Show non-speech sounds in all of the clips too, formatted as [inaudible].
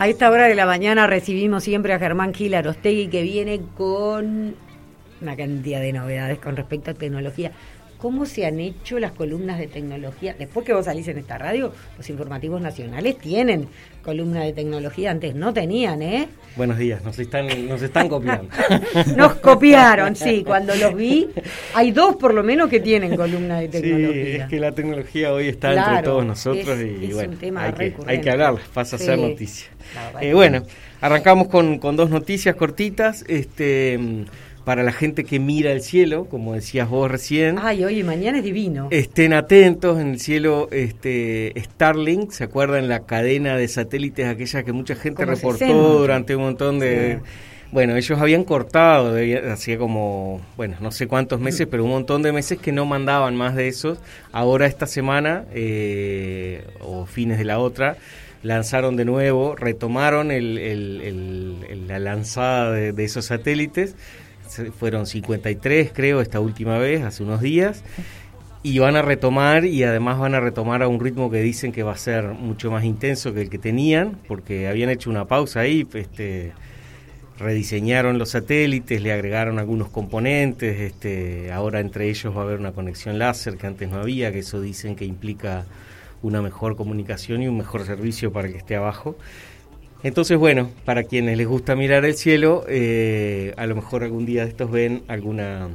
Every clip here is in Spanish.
A esta hora de la mañana recibimos siempre a Germán Gil Arostegui que viene con una cantidad de novedades con respecto a tecnología. ¿Cómo se han hecho las columnas de tecnología? Después que vos salís en esta radio, los informativos nacionales tienen columna de tecnología, antes no tenían, ¿eh? Buenos días, nos están, nos están copiando. [laughs] nos copiaron, sí, cuando los vi, hay dos por lo menos que tienen columna de tecnología. Sí, es que la tecnología hoy está entre todos nosotros y bueno, hay, que, hay, que, hablar, pasa a ser noticia. Eh, bueno, arrancamos con, con dos noticias cortitas. Este para la gente que mira el cielo, como decías vos recién. Ay, hoy y mañana es divino. Estén atentos en el cielo este Starlink, ¿se acuerdan la cadena de satélites aquella que mucha gente reportó durante un montón de Bueno, ellos habían cortado, hacía como, bueno, no sé cuántos meses, pero un montón de meses que no mandaban más de esos. Ahora esta semana, eh, o fines de la otra, lanzaron de nuevo, retomaron la lanzada de esos satélites fueron 53 creo esta última vez, hace unos días, y van a retomar y además van a retomar a un ritmo que dicen que va a ser mucho más intenso que el que tenían, porque habían hecho una pausa ahí, este, rediseñaron los satélites, le agregaron algunos componentes, este, ahora entre ellos va a haber una conexión láser que antes no había, que eso dicen que implica una mejor comunicación y un mejor servicio para el que esté abajo. Entonces, bueno, para quienes les gusta mirar el cielo, eh, a lo mejor algún día de estos ven alguna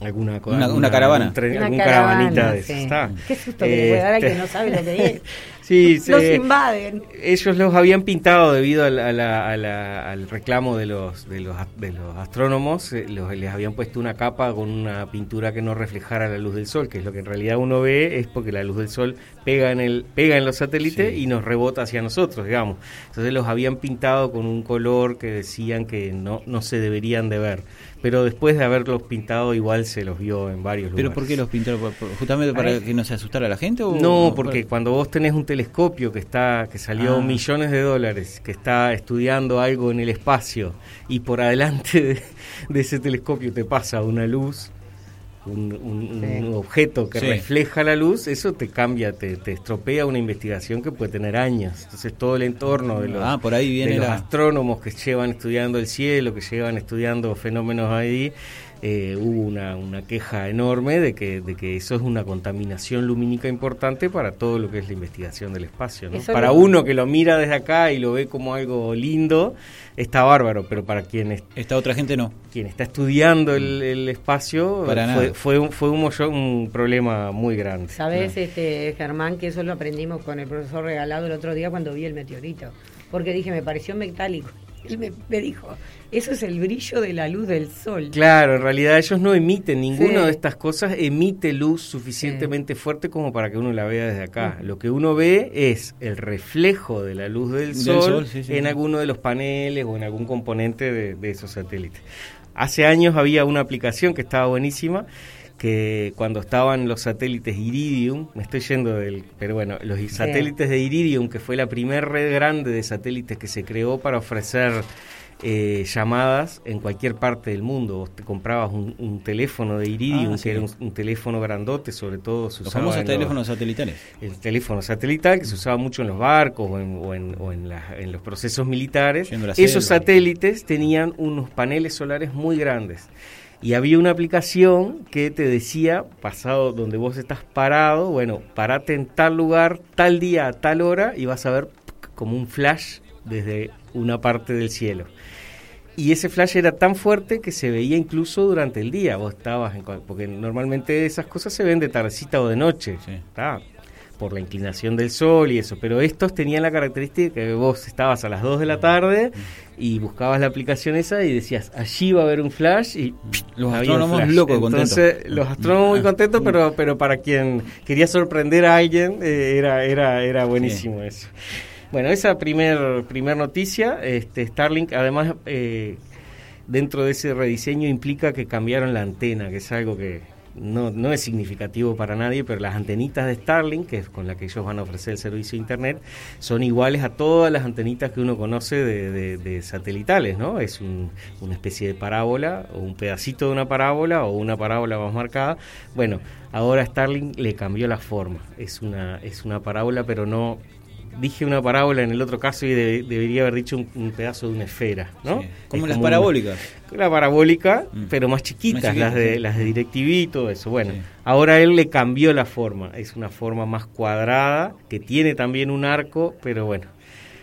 alguna una, caravana. una caravanita de sí. qué susto que le puede dar que no sabe lo que es. [laughs] Sí, los invaden. ellos los habían pintado debido al reclamo de los de los de los astrónomos eh, los, les habían puesto una capa con una pintura que no reflejara la luz del sol que es lo que en realidad uno ve es porque la luz del sol pega en el pega en los satélites y nos rebota hacia nosotros digamos. Entonces los habían pintado con un color que decían que no no se deberían de ver pero después de haberlos pintado igual se los vio en varios lugares. ¿Pero por qué los pintaron? ¿Justamente para que no se asustara la gente? O, no, porque cuando vos tenés un telescopio que está que salió ah. millones de dólares, que está estudiando algo en el espacio y por adelante [laughs] de ese telescopio te pasa una luz un, objeto que refleja la luz, eso te cambia, te, estropea una investigación que puede tener años. Entonces todo el entorno de los, ah, por ahí viene los astrónomos que llevan estudiando el cielo, que llevan estudiando fenómenos ahí, eh, hubo una, una, queja enorme de que, de que eso es una contaminación lumínica importante para todo lo que es la investigación del espacio. Para uno que lo mira desde acá y lo ve como algo lindo, está bárbaro, pero para quien... Esta otra gente no. Quien está estudiando el, espacio fue, fue, un, fue un, problema muy grande. Sabes, este, Germán, que eso lo aprendimos con el profesor regalado el otro día cuando vi el meteorito, porque dije, me pareció metálico él me, dijo, eso es el brillo de la luz del sol. Claro, en realidad ellos no emiten ninguna de estas cosas, emite luz suficientemente fuerte como para que uno la vea desde acá. Lo que uno ve es el reflejo de la luz del, sol, en alguno de los paneles o en algún componente de esos satélites. Hace años había una aplicación que estaba buenísima que cuando estaban los satélites Iridium, me estoy yendo del, pero bueno, los satélites de Iridium, que fue la primera red grande de satélites que se creó para ofrecer eh, llamadas en cualquier parte del mundo. Vos te comprabas un, teléfono de Iridium, ah, que era un, teléfono grandote, sobre todo se usaba. Los teléfonos satelitales. El teléfono satelital, que se usaba mucho en los barcos o en, o en, los procesos militares. Esos satélites tenían unos paneles solares muy grandes y había una aplicación que te decía, pasado donde vos estás parado, bueno, parate en tal lugar, tal día, a tal hora, y vas a ver como un flash desde una parte del cielo. Y ese flash era tan fuerte que se veía incluso durante el día. Vos estabas, en, porque normalmente esas cosas se ven de tardecita o de noche. Sí por la inclinación del sol y eso, pero estos tenían la característica que vos estabas a las 2 de la tarde y buscabas la aplicación esa y decías, allí va a haber un flash y los astrónomos locos Entonces, los astrónomos muy contentos, pero pero para quien quería sorprender a alguien eh, era era era buenísimo eso. Bueno, esa primer primer noticia, este Starlink además eh, dentro de ese rediseño implica que cambiaron la antena, que es algo que no, no es significativo para nadie, pero las antenitas de Starlink, que es con la que ellos van a ofrecer el servicio de Internet, son iguales a todas las antenitas que uno conoce de, satelitales, ¿no? Es una especie de parábola, o un pedacito de una parábola, o una parábola más marcada. Bueno, ahora Starlink le cambió la forma. Es una, es una parábola, pero no dije una parábola en el otro caso y debería haber dicho un, pedazo de una esfera, ¿no? Como las parabólicas. la parabólica, mm. pero más chiquitas, las de las de DirecTV y todo eso. Bueno, ahora él le cambió la forma, es una forma más cuadrada que tiene también un arco, pero bueno,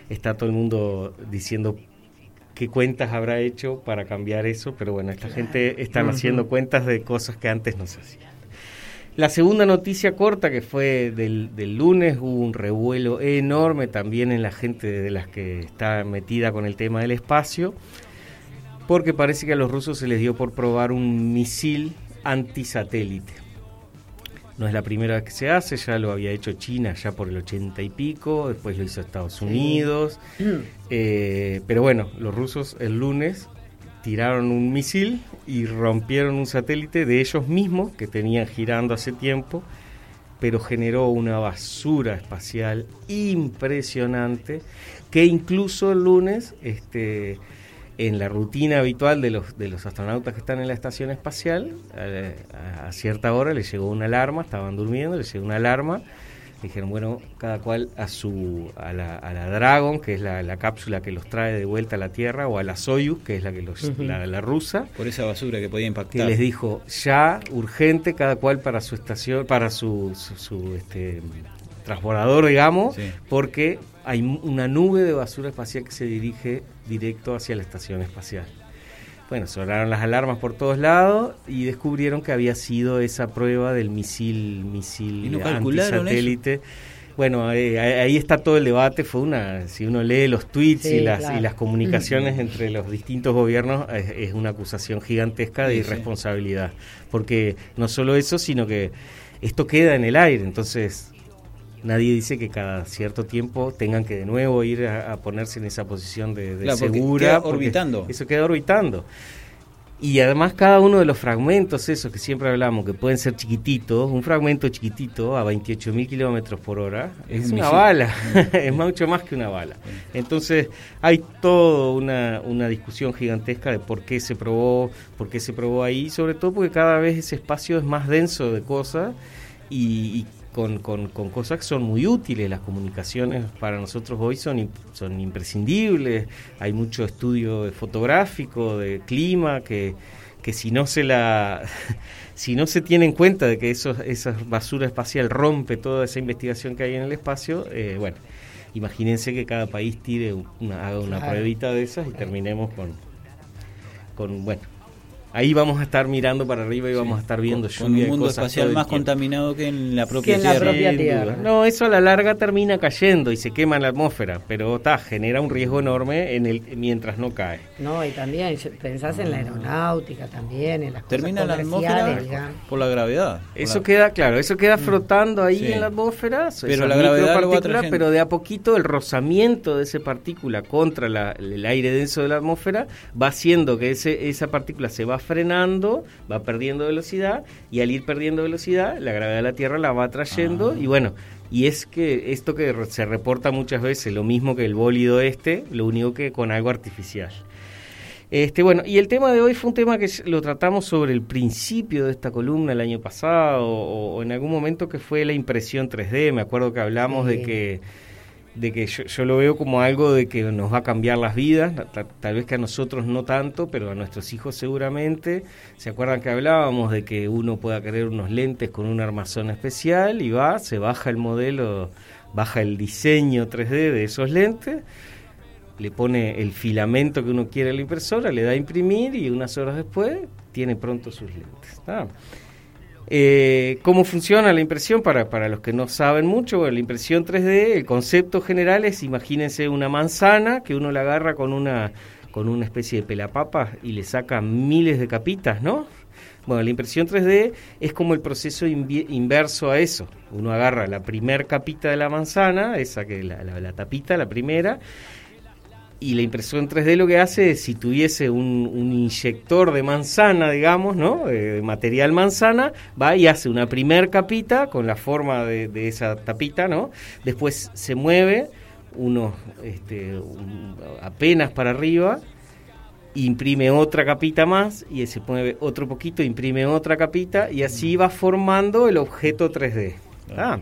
está todo el mundo diciendo qué cuentas habrá hecho para cambiar eso, pero bueno, esta gente están haciendo cuentas de cosas que antes no se hacían. La segunda noticia corta, que fue del, lunes, hubo un revuelo enorme también en la gente de las que está metida con el tema del espacio, porque parece que a los rusos se les dio por probar un misil antisatélite. No es la primera vez que se hace, ya lo había hecho China ya por el ochenta y pico, después lo hizo Estados Unidos. Eh, pero bueno, los rusos el lunes tiraron un misil y rompieron un satélite de ellos mismos que tenían girando hace tiempo, pero generó una basura espacial impresionante que incluso el lunes este, en la rutina habitual de los, de los astronautas que están en la estación espacial, eh, a, a cierta hora les llegó una alarma, estaban durmiendo, les llegó una alarma dijeron, bueno, cada cual a su a la, a la Dragon, que es la, cápsula que los trae de vuelta a la Tierra, o a la Soyuz, que es la que los la, rusa. Por esa basura que podía impactar. Que les dijo, ya, urgente, cada cual para su estación, para su, su, este, transbordador, digamos, porque hay una nube de basura espacial que se dirige directo hacia la estación espacial. Bueno, sonaron las alarmas por todos lados y descubrieron que había sido esa prueba del misil, misil antisatélite. Bueno, eh, ahí está todo el debate. Fue una, si uno lee los tweets y, las, y las comunicaciones entre los distintos gobiernos, es, una acusación gigantesca de irresponsabilidad. Porque no solo eso, sino que esto queda en el aire. Entonces, nadie dice que cada cierto tiempo tengan que de nuevo ir a, ponerse en esa posición de, de segura. orbitando. Eso queda orbitando. Y además cada uno de los fragmentos, esos que siempre hablamos, que pueden ser chiquititos, un fragmento chiquitito a 28.000 kilómetros por hora, es, una bala, [laughs] [laughs] es mucho más que una bala. Entonces hay toda una, una discusión gigantesca de por qué se probó, por qué se probó ahí, sobre todo porque cada vez ese espacio es más denso de cosas y, y con, con, cosas que son muy útiles. Las comunicaciones para nosotros hoy son, son imprescindibles. Hay mucho estudio fotográfico, de clima, que, que si no se la [laughs] si no se tiene en cuenta de que eso, esa basura espacial rompe toda esa investigación que hay en el espacio, eh, bueno, imagínense que cada país tire una, haga una pruebita de esas y terminemos con, con bueno, Ahí vamos a estar mirando para arriba y vamos a estar viendo con, un mundo espacial más contaminado que en la propia Tierra. No, eso a la larga termina cayendo y se quema en la atmósfera, pero está genera un riesgo enorme en el mientras no cae. No, y también pensás en la aeronáutica también, en las termina en la atmósfera por la gravedad. Eso queda claro, eso queda mm. flotando ahí en la atmósfera, pero la gravedad pero de a poquito el rozamiento de esa partícula contra el aire denso de la atmósfera va haciendo que ese, esa partícula se va frenando, va perdiendo velocidad y al ir perdiendo velocidad, la gravedad de la Tierra la va trayendo ah. y bueno, y es que esto que se reporta muchas veces, lo mismo que el bólido este, lo único que con algo artificial. Este, bueno, y el tema de hoy fue un tema que lo tratamos sobre el principio de esta columna el año pasado o, en algún momento que fue la impresión 3D. Me acuerdo que hablamos de que de que yo, lo veo como algo de que nos va a cambiar las vidas, tal, vez que a nosotros no tanto, pero a nuestros hijos seguramente. ¿Se acuerdan que hablábamos de que uno pueda querer unos lentes con un armazón especial y va, se baja el modelo, baja el diseño 3D de esos lentes, le pone el filamento que uno quiere a la impresora, le da a imprimir y unas horas después tiene pronto sus lentes. Eh, ¿Cómo funciona la impresión? Para, para los que no saben mucho, la impresión 3D, el concepto general es, imagínense una manzana que uno la agarra con una, con una especie de pelapapa y le saca miles de capitas, ¿no? Bueno, la impresión 3D es como el proceso inverso a eso. Uno agarra la primer capita de la manzana, esa que la, la, la tapita, la primera, y la impresión 3D lo que hace es, si tuviese un, inyector de manzana, digamos, ¿no? De, material manzana, va y hace una primer capita con la forma de, esa tapita, ¿no? Después se mueve unos este, apenas para arriba, imprime otra capita más y se mueve otro poquito, imprime otra capita y así va formando el objeto 3D. Ah,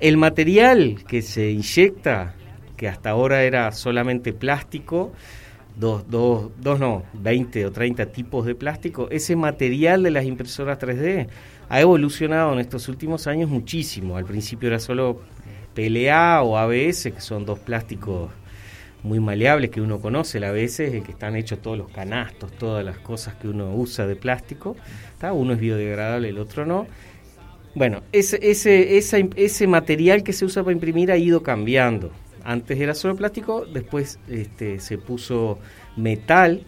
el material que se inyecta que hasta ahora era solamente plástico, dos, dos, dos no, 20 o 30 tipos de plástico, ese material de las impresoras 3D ha evolucionado en estos últimos años muchísimo. Al principio era solo PLA o ABS, que son dos plásticos muy maleables que uno conoce. El ABS es el que están hechos todos los canastos, todas las cosas que uno usa de plástico. Uno es biodegradable, el otro no. Bueno, ese, ese, ese material que se usa para imprimir ha ido cambiando. Antes era solo plástico, después este, se puso metal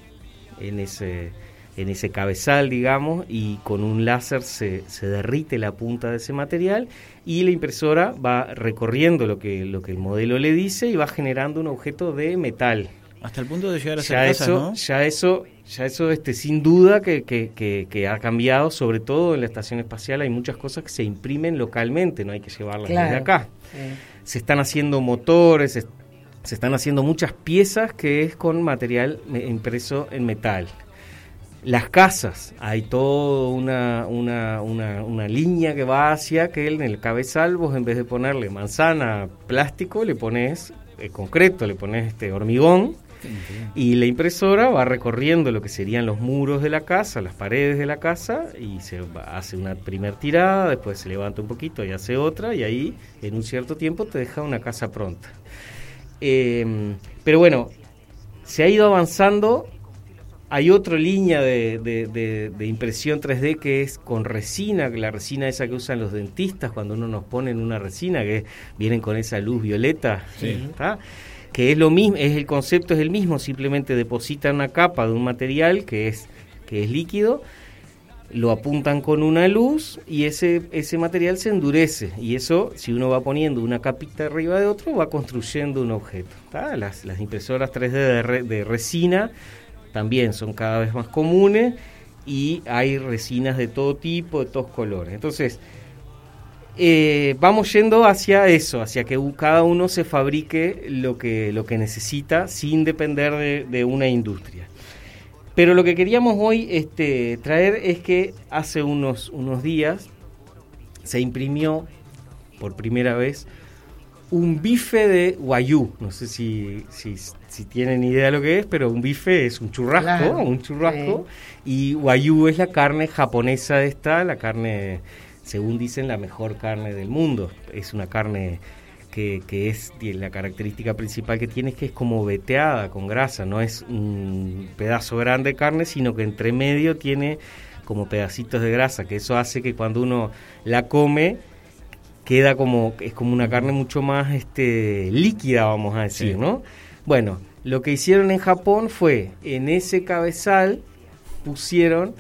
en ese, en ese cabezal, digamos, y con un láser se, se, derrite la punta de ese material y la impresora va recorriendo lo que, lo que el modelo le dice y va generando un objeto de metal. Hasta el punto de llegar a ser ya eso, Ya eso, ya eso este, sin duda que, que, que, ha cambiado, sobre todo en la estación espacial hay muchas cosas que se imprimen localmente, no hay que llevarlas desde acá. Se están haciendo motores, se, están haciendo muchas piezas que es con material impreso en metal. Las casas, hay toda una, una, una, una, línea que va hacia que en el cabezal vos en vez de ponerle manzana plástico, le pones eh, concreto, le pones este hormigón y la impresora va recorriendo lo que serían los muros de la casa, las paredes de la casa y se hace una primera tirada, después se levanta un poquito y hace otra y ahí en un cierto tiempo te deja una casa pronta. Em, pero bueno, se ha ido avanzando. Hay otra línea de, impresión 3D que es con resina, la resina esa que usan los dentistas cuando uno nos ponen una resina, que vienen con esa luz violeta, que es lo mismo, es el concepto es el mismo, simplemente depositan una capa de un material que es, que es líquido, lo apuntan con una luz y ese, ese material se endurece. Y eso, si uno va poniendo una capita arriba de otro, va construyendo un objeto. Las, las impresoras 3D de resina también son cada vez más comunes y hay resinas de todo tipo, de todos colores. Entonces, eh, vamos yendo hacia eso, hacia que cada uno se fabrique lo que, lo que necesita sin depender de, una industria. Pero lo que queríamos hoy este, traer es que hace unos, unos días se imprimió por primera vez un bife de guayú. No sé si, si, si, tienen idea de lo que es, pero un bife es un churrasco, un churrasco. Y guayú es la carne japonesa esta, la carne, según dicen, la mejor carne del mundo. Es una carne que, que es la característica principal que tiene es que es como veteada con grasa, no es un pedazo grande de carne, sino que entre medio tiene como pedacitos de grasa, que eso hace que cuando uno la come queda como, es como una carne mucho más este, líquida, vamos a decir, ¿no? Bueno, lo que hicieron en Japón fue, en ese cabezal pusieron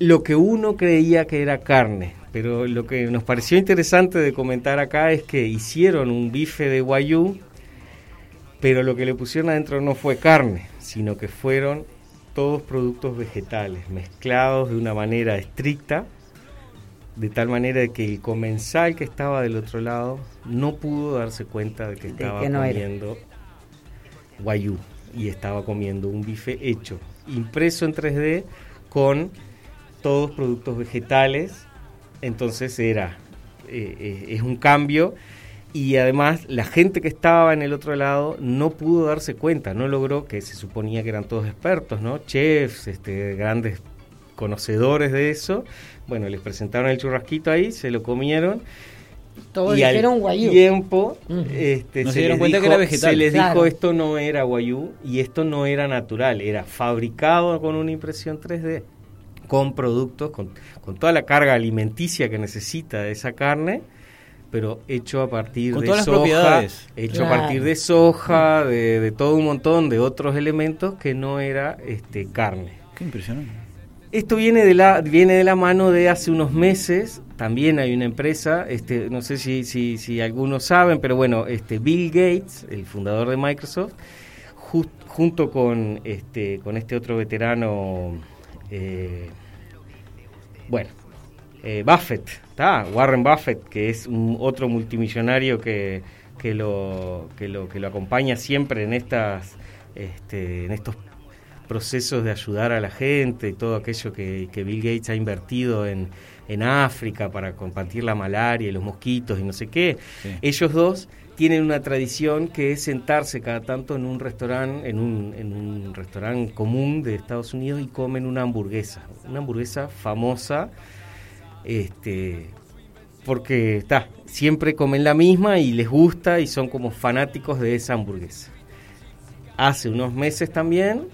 lo que uno creía que era carne, pero lo que nos pareció interesante de comentar acá es que hicieron un bife de guayú, pero lo que le pusieron adentro no fue carne, sino que fueron todos productos vegetales mezclados de una manera estricta de tal manera que el comensal que estaba del otro lado no pudo darse cuenta de que estaba comiendo guayú y estaba comiendo un bife hecho, impreso en 3D con todos productos vegetales, entonces era, eh, eh, es un cambio y además la gente que estaba en el otro lado no pudo darse cuenta, no logró, que se suponía que eran todos expertos, ¿no? Chefs, este, grandes conocedores de eso, bueno, les presentaron el churrasquito ahí, se lo comieron. Todos y al guayú. tiempo este, se, les cuenta dijo, que era vegetal. se les dijo esto no era guayú y esto no era natural, era fabricado con una impresión 3D, con productos, con, toda la carga alimenticia que necesita de esa carne, pero hecho a partir de soja, hecho a partir de soja, de, de, todo un montón de otros elementos que no era este carne. Qué impresionante. Esto viene de la viene de la mano de hace unos meses. También hay una empresa, este, no sé si, si, si algunos saben, pero bueno, este Bill Gates, el fundador de Microsoft, junto con este con este otro veterano, eh, bueno, eh, Buffett, Warren Buffett, que es un otro multimillonario que, que lo que lo que lo acompaña siempre en estas este, en estos procesos de ayudar a la gente y todo aquello que, Bill Gates ha invertido en, en, África para combatir la malaria y los mosquitos y no sé qué. Ellos dos tienen una tradición que es sentarse cada tanto en un restaurante, en un, en un restaurante común de Estados Unidos y comen una hamburguesa, una hamburguesa famosa, este, porque está, siempre comen la misma y les gusta y son como fanáticos de esa hamburguesa. Hace unos meses también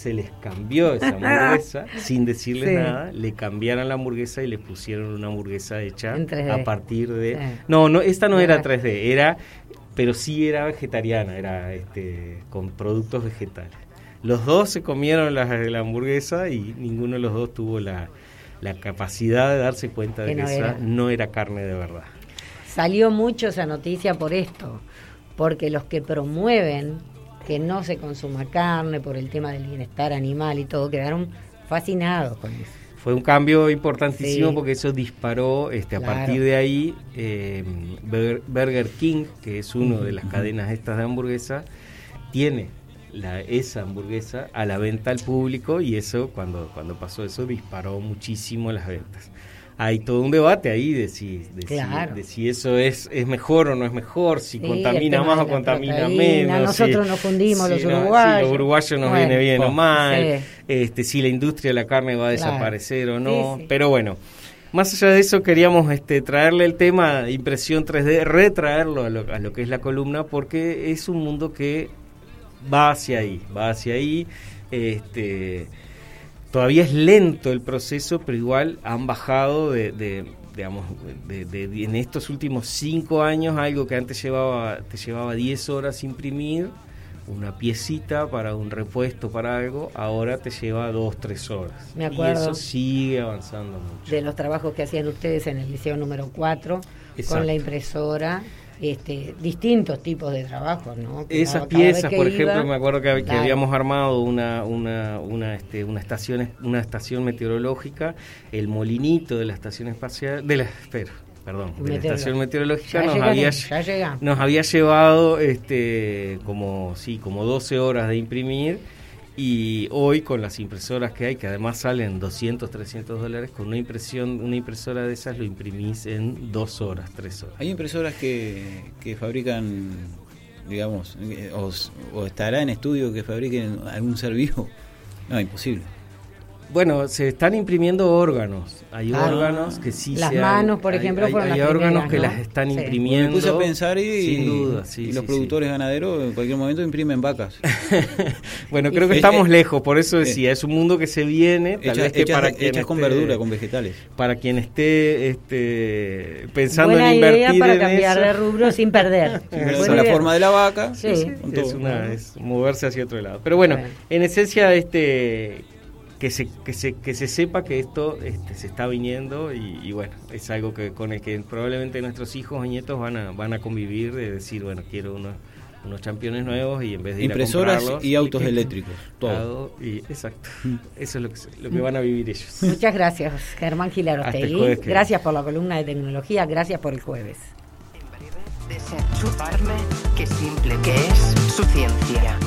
se les cambió esa [laughs] hamburguesa sin decirles nada, le cambiaron la hamburguesa y le pusieron una hamburguesa hecha a partir de... No, no, esta no era 3D, era, pero sí era vegetariana, era este, con productos vegetales. Los dos se comieron la, la hamburguesa y ninguno de los dos tuvo la, la capacidad de darse cuenta de que, esa no era carne de verdad. Salió mucho esa noticia por esto, porque los que promueven que no se consuma carne por el tema del bienestar animal y todo, quedaron fascinados con eso. Fue un cambio importantísimo porque eso disparó, este, a partir de ahí, eh, Burger King, que es uno de las cadenas estas de hamburguesa, tiene la, esa hamburguesa a la venta al público y eso, cuando, cuando pasó eso, disparó muchísimo las ventas. Hay todo un debate ahí de si, de, si, eso es, es mejor o no es mejor, si contamina más o contamina menos. Nosotros nos fundimos los uruguayos. los uruguayos nos viene bien o mal, este, si la industria de la carne va a desaparecer o no. Pero bueno, más allá de eso, queríamos este, traerle el tema impresión 3D, retraerlo a lo, a lo que es la columna, porque es un mundo que va hacia ahí, va hacia ahí. Este, todavía es lento el proceso, pero igual han bajado de, digamos, de, en estos últimos cinco años algo que antes llevaba, te llevaba 10 horas imprimir, una piecita para un repuesto para algo, ahora te lleva dos, tres horas. Me acuerdo. Y eso sigue avanzando mucho. De los trabajos que hacían ustedes en el liceo número 4, con la impresora este, distintos tipos de trabajos, ¿no? Esas piezas, por ejemplo, me acuerdo que, habíamos armado una, una, una, este, una, estación, una estación meteorológica, el molinito de la estación espacial, de la, espera, perdón, de la estación meteorológica nos había, nos había llevado este, como, sí, como 12 horas de imprimir y hoy con las impresoras que hay, que además salen 200, 300 dólares, con una impresión, una impresora de esas lo imprimís en dos horas, tres horas. Hay impresoras que, que fabrican, digamos, eh, o, estará en estudio que fabriquen algún ser vivo. No, imposible. Bueno, se están imprimiendo órganos. Hay ah, órganos que sí Las manos, por ejemplo, hay, hay, órganos que las están imprimiendo. Me puse a pensar y, sin duda, y los productores ganaderos en cualquier momento imprimen vacas. [laughs] bueno, creo que estamos lejos, por eso decía, es un mundo que se viene, tal vez que para hechas con verdura, con vegetales. Para quien esté este, pensando en invertir idea para cambiar de rubro sin perder. [laughs] la forma de la vaca. Es, una, es moverse hacia otro lado. Pero bueno, en esencia este que se, que se, que se sepa que esto este, se está viniendo y, bueno, es algo que con el que probablemente nuestros hijos y nietos van a, van a convivir, de decir, bueno, quiero unos, unos campeones nuevos y en vez de Impresoras y autos eléctricos, todo. Y, exacto, mm. eso es lo que, lo que van a vivir ellos. Muchas gracias, Germán Gilarostegui. Gracias por la columna de tecnología, gracias por el jueves. En breve, qué simple que es su ciencia.